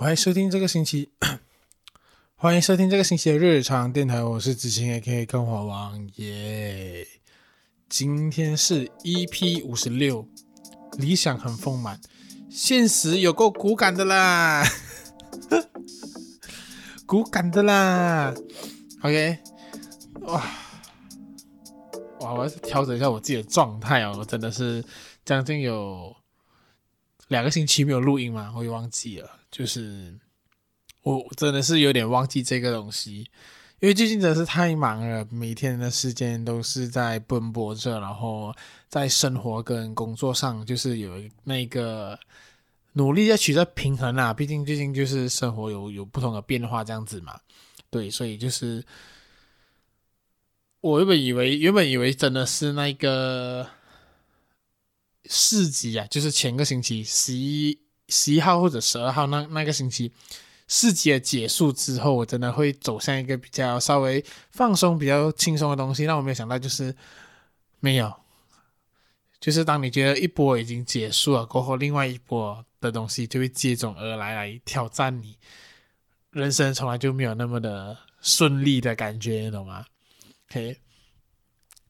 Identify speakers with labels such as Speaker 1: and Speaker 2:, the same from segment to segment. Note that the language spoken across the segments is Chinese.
Speaker 1: 欢迎收听这个星期，欢迎收听这个星期的日常电台。我是子晴，也可以跟我王耶。今天是 EP 五十六，理想很丰满，现实有够骨感的啦，骨感的啦。OK，哇哇，我要调整一下我自己的状态哦，我真的是将近有两个星期没有录音嘛，我也忘记了。就是我真的是有点忘记这个东西，因为最近真的是太忙了，每天的时间都是在奔波着，然后在生活跟工作上就是有那个努力在取得平衡啊。毕竟最近就是生活有有不同的变化这样子嘛，对，所以就是我原本以为原本以为真的是那个市集啊，就是前个星期十一。十一号或者十二号那那个星期，市集结束之后，我真的会走向一个比较稍微放松、比较轻松的东西。让我没有想到，就是没有，就是当你觉得一波已经结束了过后，另外一波的东西就会接踵而来，来挑战你。人生从来就没有那么的顺利的感觉，你懂吗？OK，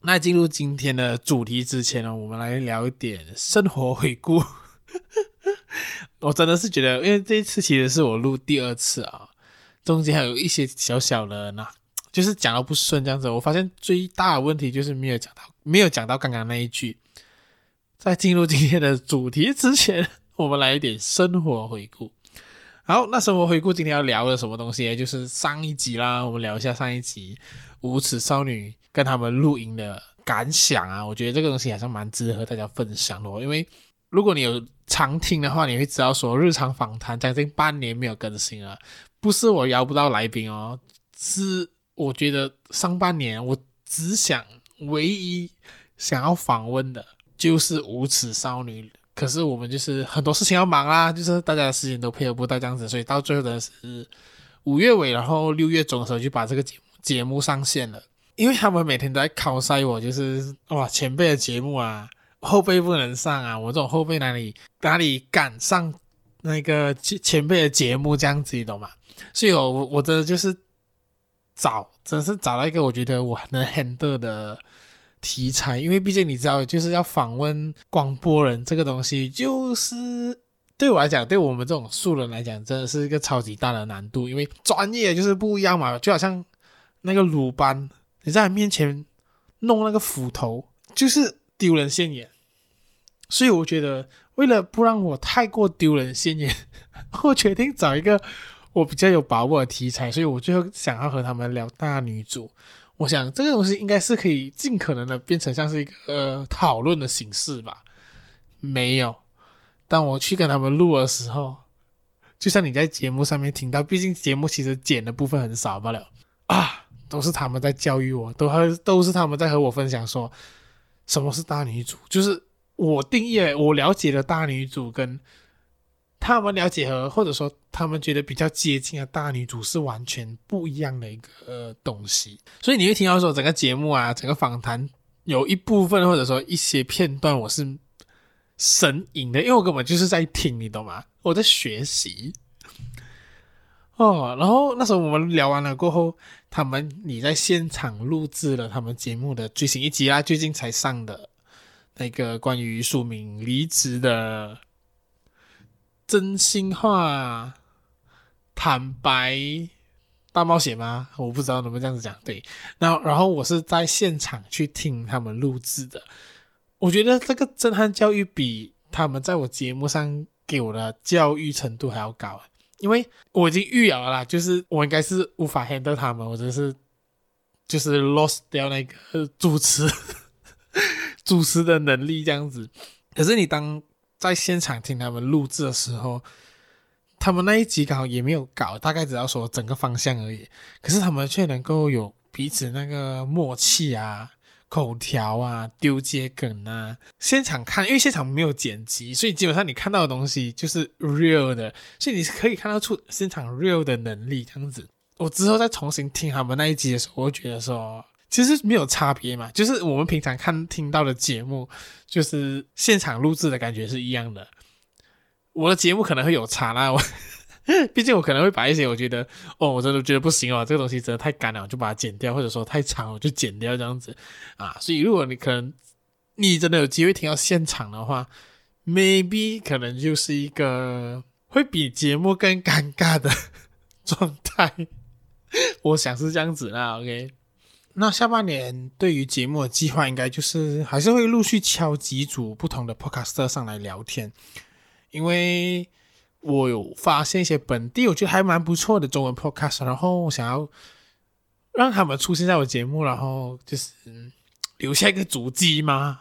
Speaker 1: 那进入今天的主题之前呢，我们来聊一点生活回顾。我真的是觉得，因为这一次其实是我录第二次啊，中间还有一些小小的那，就是讲到不顺这样子。我发现最大的问题就是没有讲到，没有讲到刚刚那一句。在进入今天的主题之前，我们来一点生活回顾。好，那生活回顾今天要聊的什么东西？就是上一集啦，我们聊一下上一集无耻少女跟他们录音的感想啊。我觉得这个东西还是蛮值得和大家分享的，因为如果你有。常听的话，你会知道说日常访谈将近半年没有更新了，不是我邀不到来宾哦，是我觉得上半年我只想唯一想要访问的就是无耻少女，可是我们就是很多事情要忙啊，就是大家的时间都配合不到这样子，所以到最后的是五月尾，然后六月中的时候就把这个节目节目上线了，因为他们每天都在考塞我，就是哇前辈的节目啊。后辈不能上啊！我这种后辈哪里哪里敢上那个前前辈的节目这样子，你懂吗？所以我我真的就是找，真是找到一个我觉得我能 handle 的题材，因为毕竟你知道，就是要访问广播人这个东西，就是对我来讲，对我们这种素人来讲，真的是一个超级大的难度，因为专业就是不一样嘛，就好像那个鲁班，你在他面前弄那个斧头，就是。丢人现眼，所以我觉得，为了不让我太过丢人现眼，我决定找一个我比较有把握的题材。所以我最后想要和他们聊大女主。我想这个东西应该是可以尽可能的变成像是一个呃讨论的形式吧。没有，当我去跟他们录的时候，就像你在节目上面听到，毕竟节目其实剪的部分很少罢了啊，都是他们在教育我，都还都是他们在和我分享说。什么是大女主？就是我定义、我了解的大女主，跟他们了解和或者说他们觉得比较接近的大女主是完全不一样的一个东西。所以你会听到说整个节目啊，整个访谈有一部分或者说一些片段，我是神隐的，因为我根本就是在听，你懂吗？我在学习。哦，然后那时候我们聊完了过后，他们你在现场录制了他们节目的最新一集啊，最近才上的那个关于署名离职的真心话坦白大冒险吗？我不知道能不能这样子讲。对，然后然后我是在现场去听他们录制的，我觉得这个震撼教育比他们在我节目上给我的教育程度还要高。因为我已经预料了啦，就是我应该是无法 handle 他们，我真是就是 lost 掉那个主持 主持的能力这样子。可是你当在现场听他们录制的时候，他们那一集刚好也没有搞，大概只要说整个方向而已。可是他们却能够有彼此那个默契啊。口条啊，丢接梗啊，现场看，因为现场没有剪辑，所以基本上你看到的东西就是 real 的，所以你可以看到出现场 real 的能力这样子。我之后再重新听他们那一集的时候，我觉得说，其实没有差别嘛，就是我们平常看听到的节目，就是现场录制的感觉是一样的。我的节目可能会有差啦，我 毕竟我可能会把一些我觉得哦，我真的觉得不行哦，这个东西真的太干了，我就把它剪掉，或者说太长我就剪掉这样子啊。所以如果你可能你真的有机会听到现场的话，maybe 可能就是一个会比节目更尴尬的 状态。我想是这样子啦，OK。那下半年对于节目的计划，应该就是还是会陆续敲几组不同的 podcaster 上来聊天，因为我有发现一些本地我觉得还蛮不错的中文 podcast，然后我想要让他们出现在我节目，然后就是留下一个足迹吗？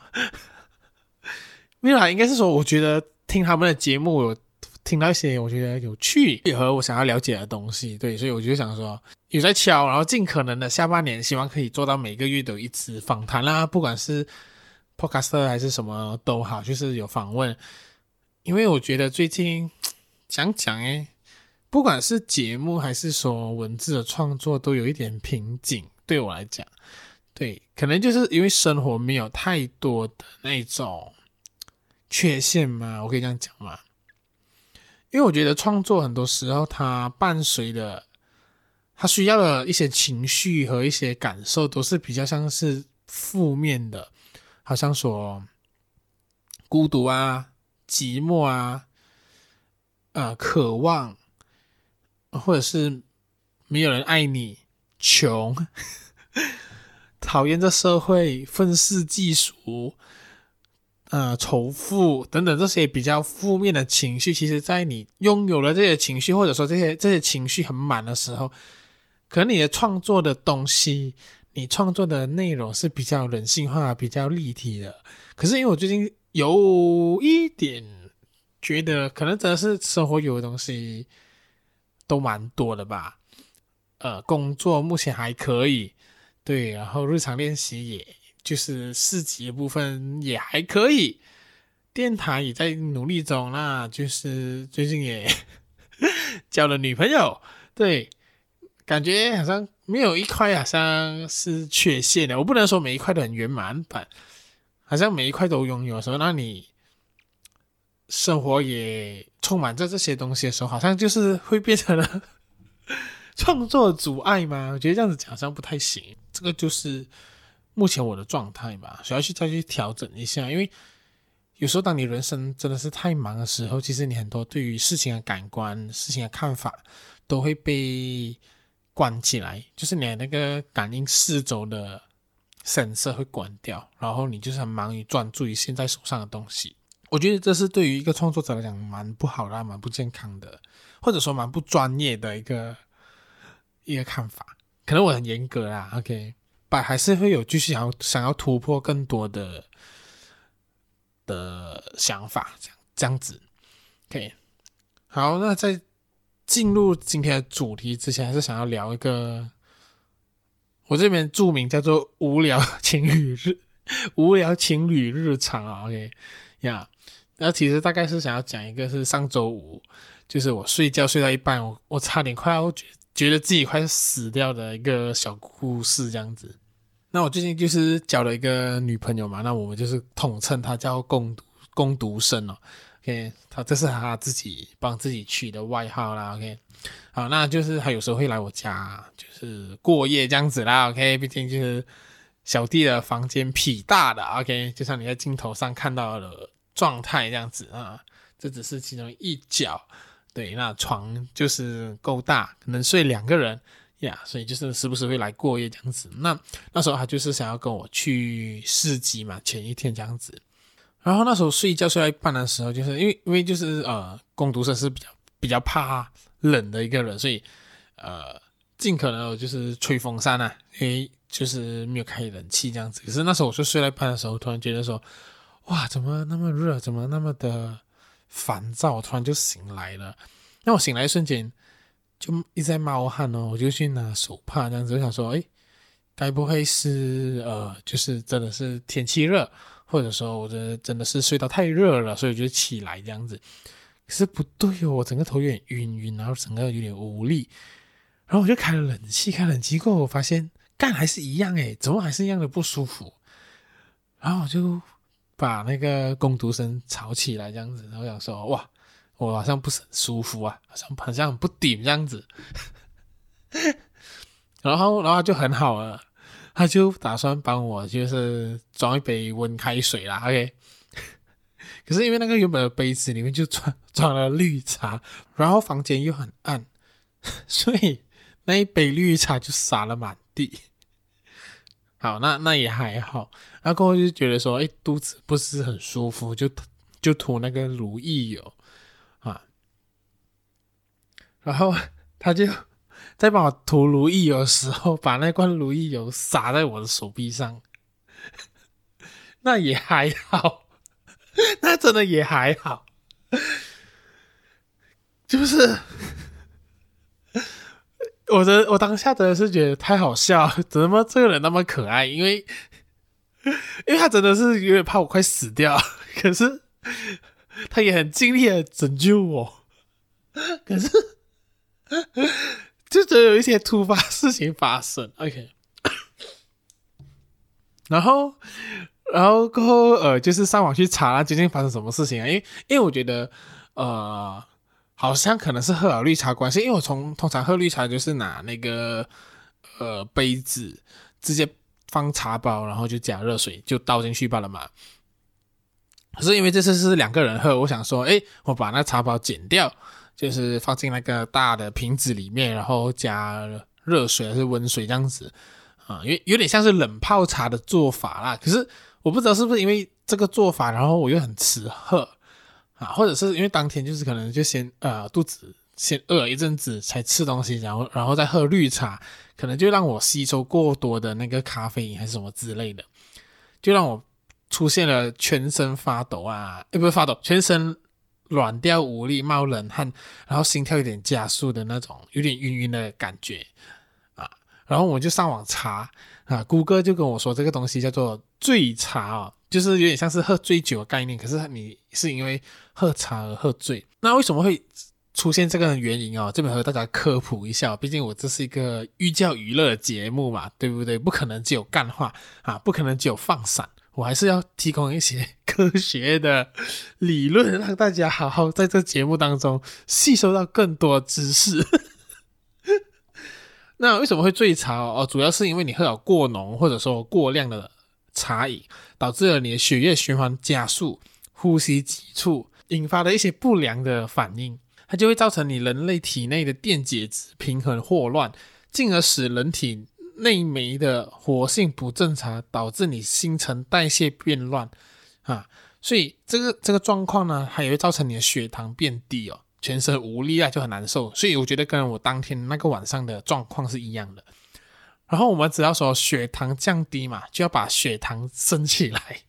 Speaker 1: 没有啦，应该是说我觉得听他们的节目有。听到一些我觉得有趣和我想要了解的东西，对，所以我就想说有在敲，然后尽可能的下半年希望可以做到每个月都有一次访谈啦，不管是 podcaster 还是什么都好，就是有访问，因为我觉得最近讲讲诶，不管是节目还是说文字的创作都有一点瓶颈，对我来讲，对，可能就是因为生活没有太多的那种缺陷嘛，我可以这样讲嘛。因为我觉得创作很多时候，它伴随的，它需要的一些情绪和一些感受，都是比较像是负面的，好像说孤独啊、寂寞啊、呃、渴望，或者是没有人爱你、穷、讨厌这社会、愤世嫉俗。呃，仇富等等这些比较负面的情绪，其实，在你拥有了这些情绪，或者说这些这些情绪很满的时候，可能你的创作的东西，你创作的内容是比较人性化、比较立体的。可是，因为我最近有一点觉得，可能真的是生活有的东西都蛮多的吧。呃，工作目前还可以，对，然后日常练习也。就是四级的部分也还可以，电台也在努力中。那就是最近也 交了女朋友，对，感觉好像没有一块好像是缺陷的。我不能说每一块都很圆满，但好像每一块都拥有所以，那你生活也充满着这些东西的时候，好像就是会变成了 创作阻碍吗？我觉得这样子讲好像不太行。这个就是。目前我的状态吧，需要去再去调整一下，因为有时候当你人生真的是太忙的时候，其实你很多对于事情的感官、事情的看法都会被关起来，就是你那个感应四周的声色会关掉，然后你就是很忙于专注于现在手上的东西。我觉得这是对于一个创作者来讲蛮不好的、蛮不健康的，或者说蛮不专业的一个一个看法。可能我很严格啦，OK。但还是会有继续想要想要突破更多的的想法，这样这样子，OK。好，那在进入今天的主题之前，还是想要聊一个我这边著名叫做“无聊 情侣日”无聊情侣日常啊，OK 呀。那其实大概是想要讲一个是上周五，就是我睡觉睡到一半，我我差点快要觉。觉得自己快死掉的一个小故事这样子。那我最近就是交了一个女朋友嘛，那我们就是统称她叫工读工读生哦。OK，她这是她自己帮自己取的外号啦。OK，好，那就是她有时候会来我家，就是过夜这样子啦。OK，毕竟就是小弟的房间屁大的。OK，就像你在镜头上看到的状态这样子啊，这只是其中一角。对，那床就是够大，可能睡两个人呀所以就是时不时会来过夜这样子。那那时候他就是想要跟我去市集嘛，前一天这样子。然后那时候睡觉睡到一半的时候，就是因为因为就是呃，工读生是比较比较怕冷的一个人，所以呃，尽可能就是吹风扇啊，因为就是没有开冷气这样子。可是那时候我就睡到一半的时候，突然觉得说，哇，怎么那么热，怎么那么的。烦躁，突然就醒来了。那我醒来瞬间，就一直在冒汗哦。我就去拿手帕这样子，我想说，哎，该不会是呃，就是真的是天气热，或者说我的真的是睡到太热了，所以就起来这样子。可是不对哦，我整个头有点晕晕，然后整个有点无力。然后我就开了冷气，开冷气过后，我发现干还是一样诶，怎么还是一样的不舒服？然后我就。把那个工读生吵起来这样子，然后想说哇，我好像不是很舒服啊，好像好像很不顶这样子。然后，然后就很好了，他就打算帮我就是装一杯温开水啦。OK，可是因为那个原本的杯子里面就装 装了绿茶，然后房间又很暗，所以那一杯绿茶就洒了满地。好，那那也还好。然后过后就觉得说，哎，肚子不是很舒服，就就涂那个如意油啊。然后他就。在帮我涂如意油的时候，把那罐如意油洒在我的手臂上，那也还好，那真的也还好，就是我的我当下真的是觉得太好笑，怎么这个人那么可爱？因为 因为他真的是有点怕我快死掉，可是他也很尽力的拯救我，可是。就觉得有一些突发事情发生，OK，然后，然后过后呃，就是上网去查究竟发生什么事情啊？因为因为我觉得呃，好像可能是喝了绿茶关系，因为我从通常喝绿茶就是拿那个呃杯子直接放茶包，然后就加热水就倒进去罢了嘛。可是因为这次是两个人喝，我想说，诶，我把那茶包剪掉。就是放进那个大的瓶子里面，然后加热水还是温水这样子啊，因为有点像是冷泡茶的做法啦。可是我不知道是不是因为这个做法，然后我又很迟喝啊，或者是因为当天就是可能就先呃肚子先饿了一阵子才吃东西，然后然后再喝绿茶，可能就让我吸收过多的那个咖啡因还是什么之类的，就让我出现了全身发抖啊，诶，不是发抖，全身。软掉无力、冒冷汗，然后心跳有点加速的那种，有点晕晕的感觉啊。然后我就上网查啊，谷歌就跟我说这个东西叫做醉茶哦，就是有点像是喝醉酒的概念。可是你是因为喝茶而喝醉，那为什么会出现这个原因哦？这边和大家科普一下，毕竟我这是一个寓教于乐的节目嘛，对不对？不可能只有干话啊，不可能只有放闪。我还是要提供一些科学的理论，让大家好好在这节目当中吸收到更多知识。那为什么会醉茶哦？主要是因为你喝了过浓或者说过量的茶饮，导致了你的血液循环加速、呼吸急促，引发的一些不良的反应，它就会造成你人类体内的电解质平衡霍乱，进而使人体。内酶的活性不正常，导致你新陈代谢变乱啊，所以这个这个状况呢，它也会造成你的血糖变低哦，全身无力啊，就很难受。所以我觉得跟我当天那个晚上的状况是一样的。然后我们只要说血糖降低嘛，就要把血糖升起来。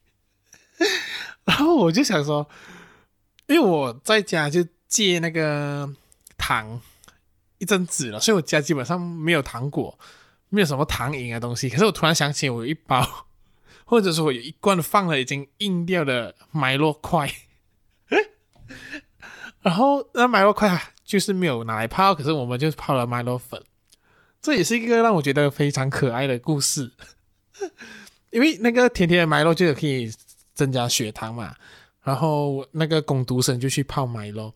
Speaker 1: 然后我就想说，因为我在家就戒那个糖一阵子了，所以我家基本上没有糖果。没有什么糖饮的东西，可是我突然想起我有一包，或者说我有一罐放了已经硬掉的麦乐块，然后那麦乐块就是没有拿来泡，可是我们就泡了麦洛粉，这也是一个让我觉得非常可爱的故事，因为那个甜甜的麦洛就可以增加血糖嘛，然后那个工读生就去泡麦乐，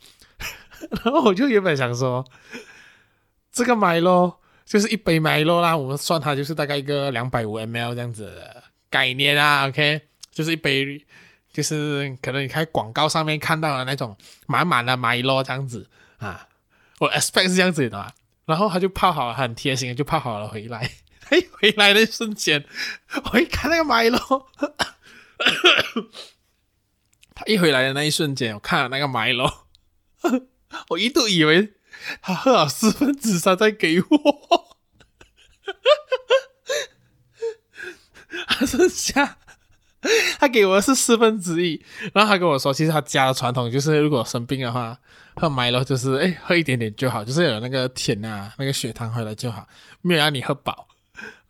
Speaker 1: 然后我就原本想说这个麦咯。就是一杯麦咯啦，我们算它就是大概一个两百五 ml 这样子的概念啊，OK，就是一杯，就是可能你看广告上面看到的那种满满的麦咯这样子啊，我 expect 是这样子的嘛，然后他就泡好了，很贴心就泡好了回来，哎，回来的一瞬间，我一看那个麦咯，他一回来的那一瞬间，我看了那个麦咯，我一度以为。他喝了四分之三再给我，他剩下他给我的是四分之一，然后他跟我说，其实他家的传统就是，如果生病的话，喝麦乐就是哎喝一点点就好，就是有那个甜啊，那个血糖回来就好，没有让你喝饱。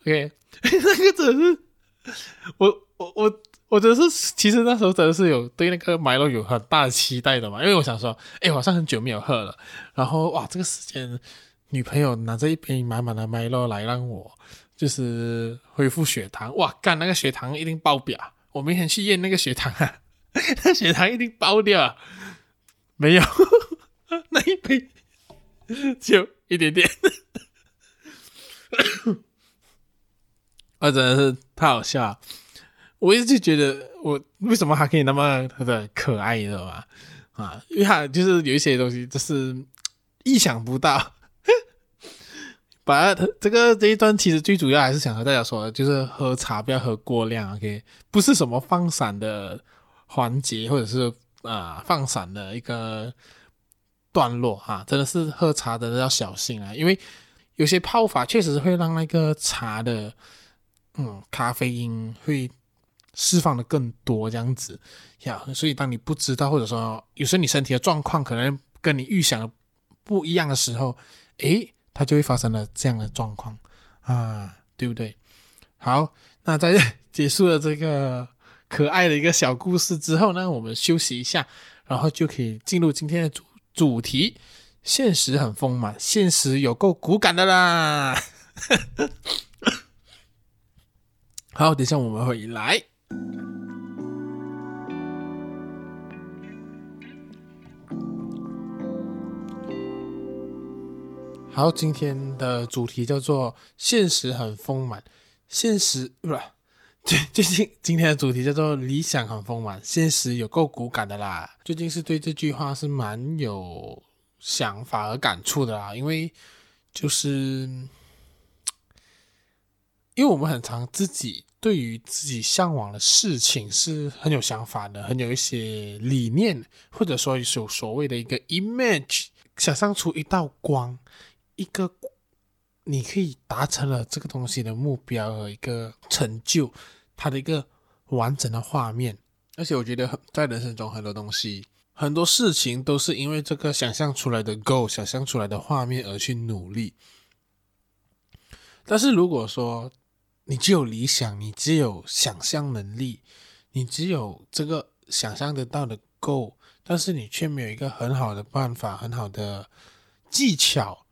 Speaker 1: OK，那个真是我我我。我真的是，其实那时候真的是有对那个麦乐有很大的期待的嘛，因为我想说，哎，好像很久没有喝了，然后哇，这个时间女朋友拿着一瓶满满的麦乐来让我就是恢复血糖，哇，干那个血糖一定爆表，我明天去验那个血糖啊，那血糖一定爆掉，没有，那一杯就一点点。啊，真的是太好笑了！我一直觉得，我为什么还可以那么的可爱，你知道吗？啊，因为他就是有一些东西，就是意想不到。把这个这一段其实最主要还是想和大家说，就是喝茶不要喝过量，OK？不是什么放闪的环节，或者是啊、放闪的一个段落哈、啊，真的是喝茶的要小心啊，因为有些泡法确实会让那个茶的嗯咖啡因会释放的更多这样子呀，所以当你不知道或者说有时候你身体的状况可能跟你预想的不一样的时候，诶。它就会发生了这样的状况啊，对不对？好，那在结束了这个可爱的一个小故事之后呢，我们休息一下，然后就可以进入今天的主主题。现实很丰满，现实有够骨感的啦！好，等一下我们回来。好，今天的主题叫做“现实很丰满”，现实不是最 最近今天的主题叫做“理想很丰满”，现实有够骨感的啦。最近是对这句话是蛮有想法和感触的啦，因为就是因为我们很常自己对于自己向往的事情是很有想法的，很有一些理念，或者说有所谓的一个 image，想象出一道光。一个你可以达成了这个东西的目标和一个成就，它的一个完整的画面。而且我觉得在人生中很多东西、很多事情都是因为这个想象出来的 g o、想象出来的画面而去努力。但是如果说你只有理想，你只有想象能力，你只有这个想象得到的 goal，但是你却没有一个很好的办法、很好的技巧。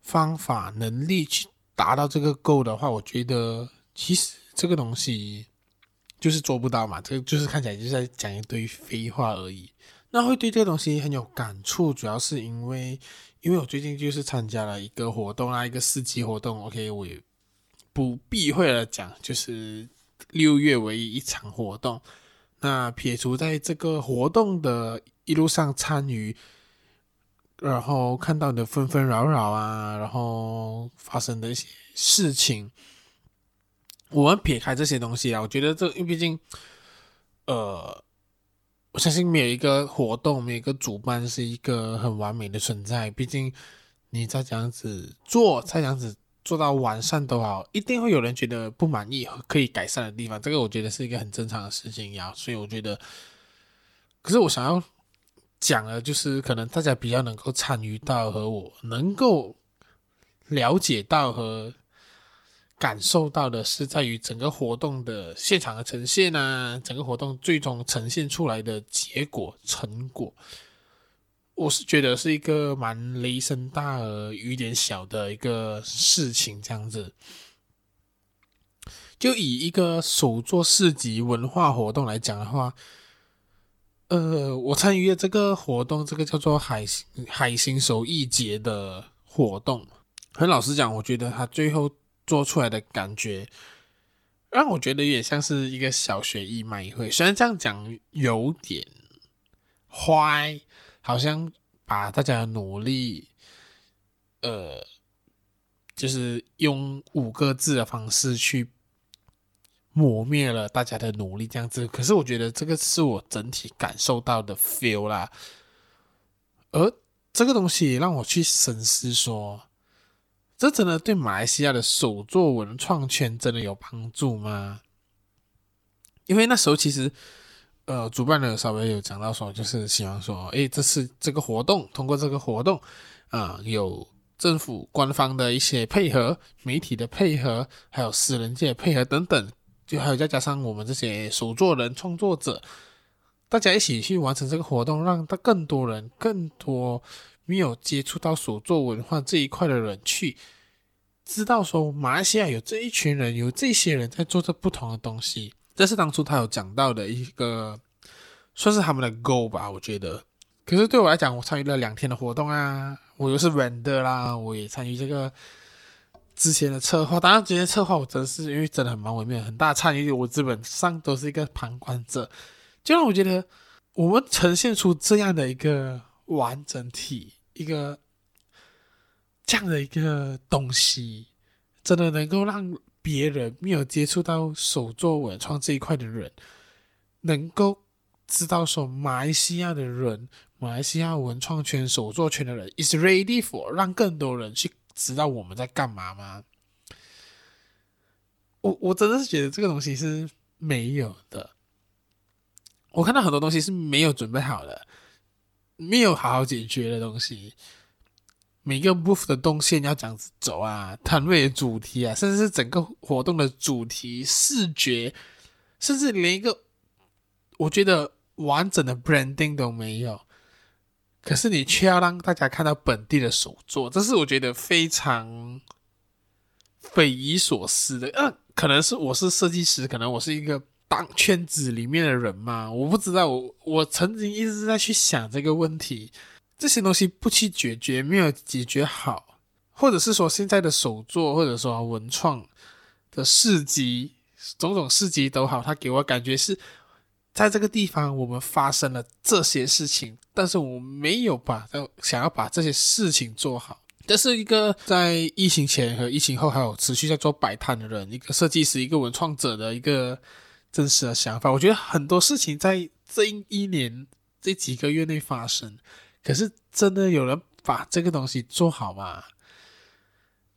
Speaker 1: 方法能力去达到这个 goal 的话，我觉得其实这个东西就是做不到嘛。这个就是看起来就是在讲一堆废话而已。那会对这个东西很有感触，主要是因为因为我最近就是参加了一个活动啊，一个四级活动。OK，我不避讳的讲，就是六月唯一一场活动。那撇除在这个活动的一路上参与。然后看到的纷纷扰扰啊，然后发生的一些事情，我们撇开这些东西啊，我觉得这因为毕竟，呃，我相信没有一个活动，没有一个主办是一个很完美的存在。毕竟你再这样子做，再这样子做到完善都好，一定会有人觉得不满意可以改善的地方。这个我觉得是一个很正常的事情呀。所以我觉得，可是我想要。讲的，就是可能大家比较能够参与到和我能够了解到和感受到的是，在于整个活动的现场的呈现啊，整个活动最终呈现出来的结果成果，我是觉得是一个蛮雷声大而雨点小的一个事情，这样子。就以一个手作市集文化活动来讲的话。呃，我参与了这个活动，这个叫做海海星手艺节的活动。很老实讲，我觉得他最后做出来的感觉，让我觉得有点像是一个小学义卖会。虽然这样讲有点坏，好像把大家的努力，呃，就是用五个字的方式去。磨灭了大家的努力，这样子。可是我觉得这个是我整体感受到的 feel 啦。而这个东西也让我去深思说，这真的对马来西亚的手作文创圈真的有帮助吗？因为那时候其实，呃，主办人稍微有讲到说，就是希望说，诶，这次这个活动，通过这个活动，啊、有政府官方的一些配合，媒体的配合，还有私人界的配合等等。就还有再加上我们这些手作人、创作者，大家一起去完成这个活动，让他更多人、更多没有接触到手作文化这一块的人去知道说，马来西亚有这一群人，有这些人在做着不同的东西。这是当初他有讲到的一个，算是他们的 goal 吧。我觉得可是对我来讲，我参与了两天的活动啊，我又是 render 啦，我也参与这个之前的策划。当然，这些策划我真的是因为真的很忙，我也没有很大参与，我基本上都是一个旁观者，就让我觉得我们呈现出这样的一个完整体，一个这样的一个东西，真的能够让别人没有接触到手作文创这一块的人，能够。知道说马来西亚的人，马来西亚文创圈、手作圈的人，is ready for 让更多人去知道我们在干嘛吗？我我真的是觉得这个东西是没有的。我看到很多东西是没有准备好的，没有好好解决的东西。每个 booth 的动线要这样子走啊，摊位的主题啊，甚至是整个活动的主题、视觉，甚至连一个，我觉得。完整的 branding 都没有，可是你却要让大家看到本地的手作，这是我觉得非常匪夷所思的。呃，可能是我是设计师，可能我是一个当圈子里面的人嘛，我不知道。我我曾经一直在去想这个问题，这些东西不去解决，没有解决好，或者是说现在的手作，或者说文创的市集，种种市集都好，它给我感觉是。在这个地方，我们发生了这些事情，但是我没有把想要把这些事情做好。这是一个在疫情前和疫情后还有持续在做摆摊的人，一个设计师，一个文创者的一个真实的想法。我觉得很多事情在这一年这几个月内发生，可是真的有人把这个东西做好吗？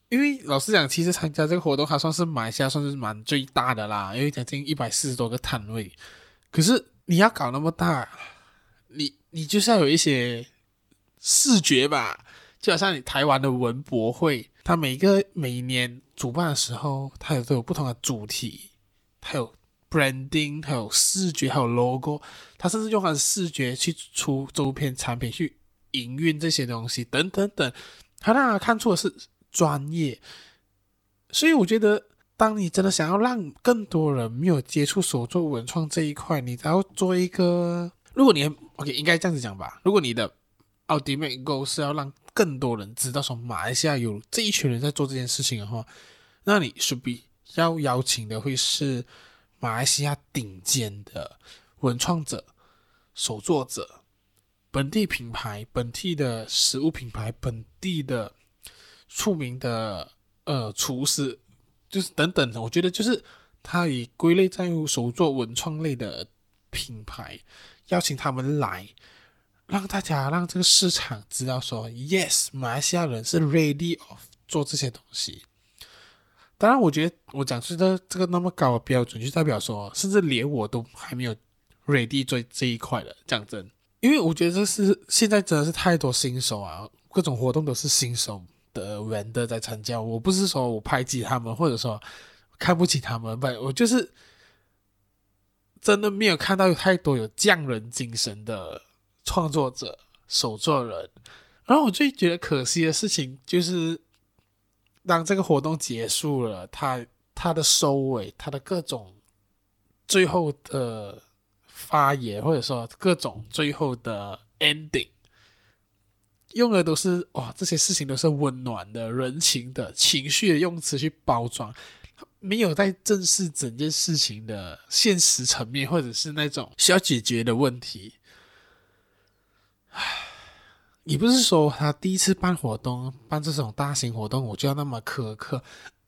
Speaker 1: 因为老实讲，其实参加这个活动还算是马来西亚算是蛮最大的啦，因为将近一百四十多个摊位。可是你要搞那么大，你你就是要有一些视觉吧，就好像你台湾的文博会，它每个每一年主办的时候，它有都有不同的主题，它有 branding，还有视觉，还有 logo，它甚至用它的视觉去出周边产品，去营运这些东西，等等等，他让他看出的是专业，所以我觉得。当你真的想要让更多人没有接触手作文创这一块，你只要做一个。如果你 OK，应该这样子讲吧。如果你的 ultimate goal 是要让更多人知道说马来西亚有这一群人在做这件事情的话，那你是比要邀请的会是马来西亚顶尖的文创者、手作者、本地品牌、本地的食物品牌、本地的出名的呃厨师。就是等等的，我觉得就是他以归类在手作文创类的品牌，邀请他们来，让大家让这个市场知道说，yes，马来西亚人是 ready of 做这些东西。当然，我觉得我讲出的这个那么高的标准，就代表说，甚至连我都还没有 ready 做这一块的。讲真，因为我觉得这是现在真的是太多新手啊，各种活动都是新手。的人的在参加，我不是说我排挤他们，或者说看不起他们，不，我就是真的没有看到有太多有匠人精神的创作者、手作人。然后我最觉得可惜的事情就是，当这个活动结束了，他他的收尾，他的各种最后的发言，或者说各种最后的 ending。用的都是哇，这些事情都是温暖的、人情的、情绪的用词去包装，没有在正视整件事情的现实层面，或者是那种需要解决的问题。唉，也不是说他第一次办活动、办这种大型活动，我就要那么苛刻，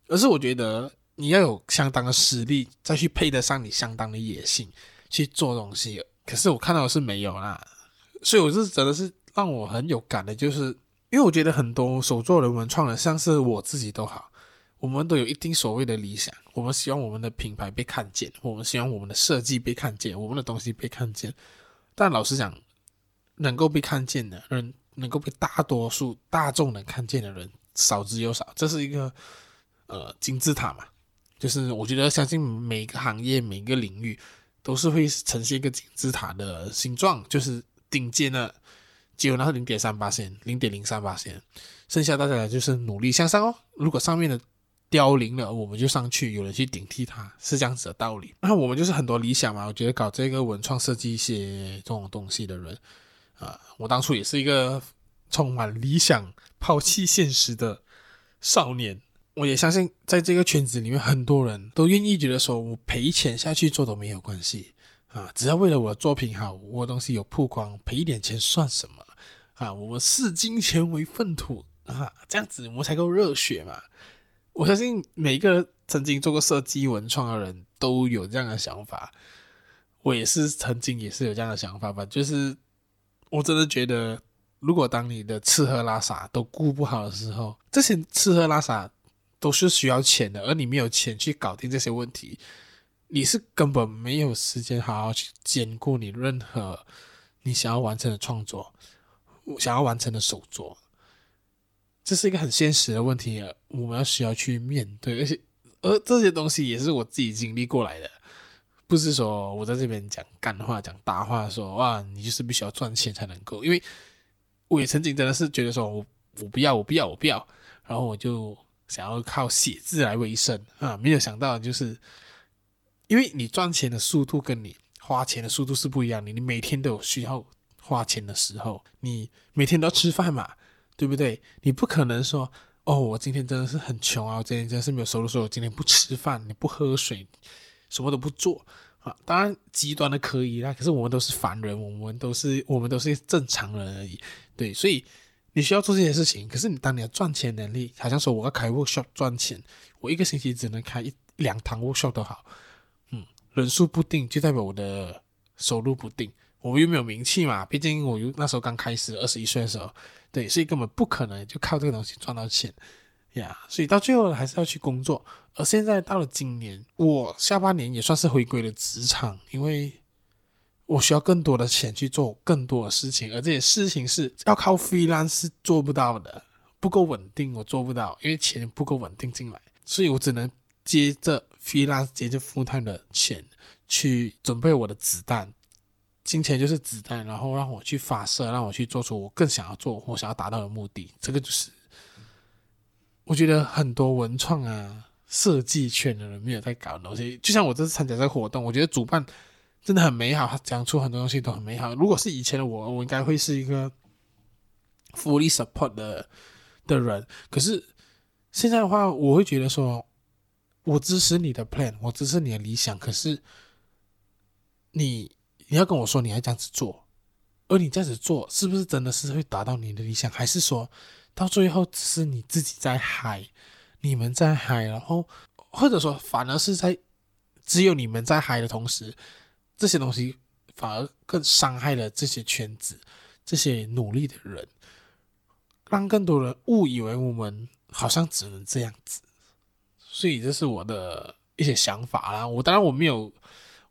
Speaker 1: 而是我觉得你要有相当的实力，再去配得上你相当的野心去做东西。可是我看到的是没有啦，所以我是真的是。让我很有感的，就是因为我觉得很多手作人、文创人，像是我自己都好，我们都有一定所谓的理想，我们希望我们的品牌被看见，我们希望我们的设计被看见，我们的东西被看见。但老实讲，能够被看见的人，能够被大多数大众能看见的人，少之又少。这是一个呃金字塔嘛，就是我觉得相信每个行业、每个领域都是会呈现一个金字塔的形状，就是顶尖的。只有那零点三八线，零点零三八线，剩下大家就是努力向上哦。如果上面的凋零了，我们就上去，有人去顶替它，是这样子的道理。那我们就是很多理想嘛。我觉得搞这个文创设计一些这种东西的人，啊，我当初也是一个充满理想、抛弃现实的少年。我也相信，在这个圈子里面，很多人都愿意觉得说，我赔钱下去做都没有关系啊，只要为了我的作品好，我的东西有曝光，赔一点钱算什么啊？我们视金钱为粪土啊，这样子我们才够热血嘛！我相信每个曾经做过设计文创的人都有这样的想法，我也是曾经也是有这样的想法吧。就是我真的觉得，如果当你的吃喝拉撒都顾不好的时候，这些吃喝拉撒。都是需要钱的，而你没有钱去搞定这些问题，你是根本没有时间好好去兼顾你任何你想要完成的创作，想要完成的手作，这是一个很现实的问题，我们要需要去面对，而且而这些东西也是我自己经历过来的，不是说我在这边讲干话、讲大话说，说哇，你就是必须要赚钱才能够，因为我也曾经真的是觉得说我我不要，我不要，我不要，然后我就。想要靠写字来维生啊，没有想到就是，因为你赚钱的速度跟你花钱的速度是不一样的，你每天都有需要花钱的时候，你每天都要吃饭嘛，对不对？你不可能说哦，我今天真的是很穷啊，我今天真的是没有收入，所以我今天不吃饭，你不喝水，什么都不做啊。当然极端的可以啦，可是我们都是凡人，我们都是我们都是正常人而已，对，所以。你需要做这些事情，可是你当你的赚钱能力，好像说我要开 workshop 赚钱，我一个星期只能开一两堂 workshop 都好，嗯，人数不定就代表我的收入不定，我又没有名气嘛，毕竟我又那时候刚开始二十一岁的时候，对，所以根本不可能就靠这个东西赚到钱呀，所以到最后还是要去工作。而现在到了今年，我下半年也算是回归了职场，因为。我需要更多的钱去做更多的事情，而这些事情是要靠 freelance 是做不到的，不够稳定，我做不到，因为钱不够稳定进来，所以我只能接着 freelance 接着 full time 的钱去准备我的子弹，金钱就是子弹，然后让我去发射，让我去做出我更想要做、我想要达到的目的。这个就是我觉得很多文创啊、设计圈的人没有在搞的东西，就像我这次参加这个活动，我觉得主办。真的很美好，他讲出很多东西都很美好。如果是以前的我，我应该会是一个 fully support 的的人。可是现在的话，我会觉得说，我支持你的 plan，我支持你的理想。可是你你要跟我说你要这样子做，而你这样子做是不是真的是会达到你的理想？还是说到最后只是你自己在嗨，你们在嗨，然后或者说反而是在只有你们在嗨的同时。这些东西反而更伤害了这些圈子，这些努力的人，让更多人误以为我们好像只能这样子。所以这是我的一些想法啦。我当然我没有，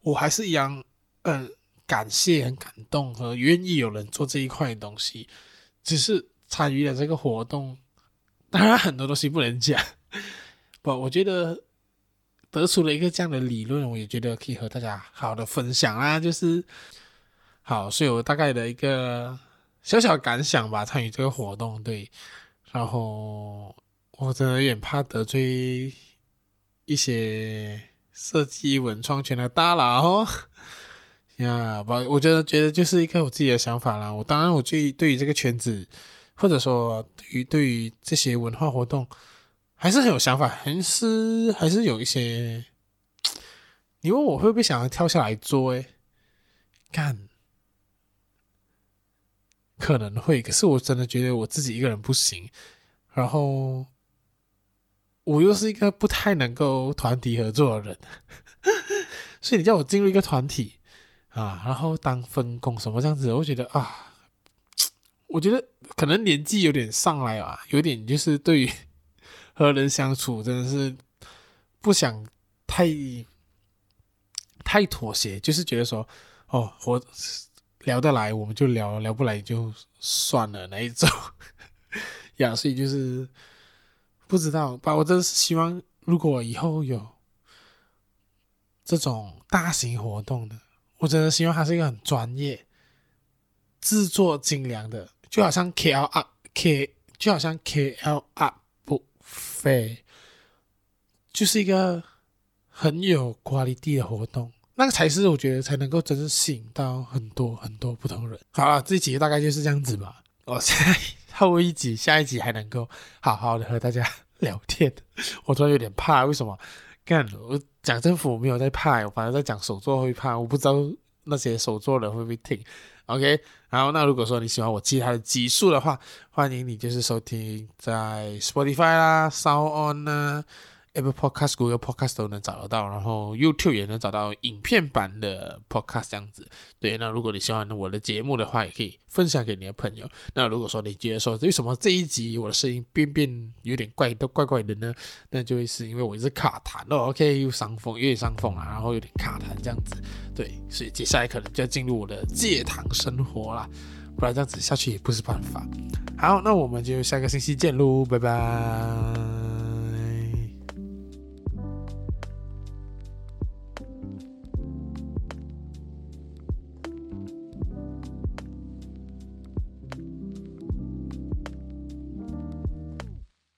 Speaker 1: 我还是一样，嗯，感谢、很感动和愿意有人做这一块的东西。只是参与了这个活动，当然很多东西不能讲。不，我觉得。得出了一个这样的理论，我也觉得可以和大家好的分享啊，就是好，所以我大概的一个小小感想吧，参与这个活动，对，然后我真的有点怕得罪一些设计文创圈的大佬呀，不，我觉得觉得就是一个我自己的想法啦。我当然，我最对于这个圈子，或者说对于对于这些文化活动。还是很有想法，还是还是有一些。你问我会不会想要跳下来做？诶，干，可能会，可是我真的觉得我自己一个人不行。然后，我又是一个不太能够团体合作的人，所以你叫我进入一个团体啊，然后当分工什么这样子，我觉得啊，我觉得可能年纪有点上来啊，有点就是对于。和人相处真的是不想太太妥协，就是觉得说，哦，我聊得来我们就聊，聊不来就算了那一种。呀，所以就是不知道吧。我真的是希望，如果以后有这种大型活动的，我真的希望它是一个很专业、制作精良的，就好像 KL up K，就好像 KL up。非就是一个很有 quality 的活动，那个才是我觉得才能够真正吸引到很多很多不同人。好了，这一集大概就是这样子吧。我现在后一集、下一集还能够好好的和大家聊天，我突然有点怕，为什么？干，我讲政府我没有在怕，我反正在讲手作会怕，我不知道那些手作人会不会听。OK，然后那如果说你喜欢我其他的集数的话，欢迎你就是收听在 Spotify 啦、Sound On 啊。Apple Podcast、Google Podcast 都能找得到，然后 YouTube 也能找到影片版的 Podcast 这样子。对，那如果你喜欢我的节目的话，也可以分享给你的朋友。那如果说你觉得说为什么这一集我的声音变变有点怪，都怪怪的呢？那就会是因为我一直卡痰了。OK，又伤风，又伤风啊，然后有点卡痰这样子。对，所以接下来可能就要进入我的戒糖生活啦，不然这样子下去也不是办法。好，那我们就下个星期见喽，拜拜。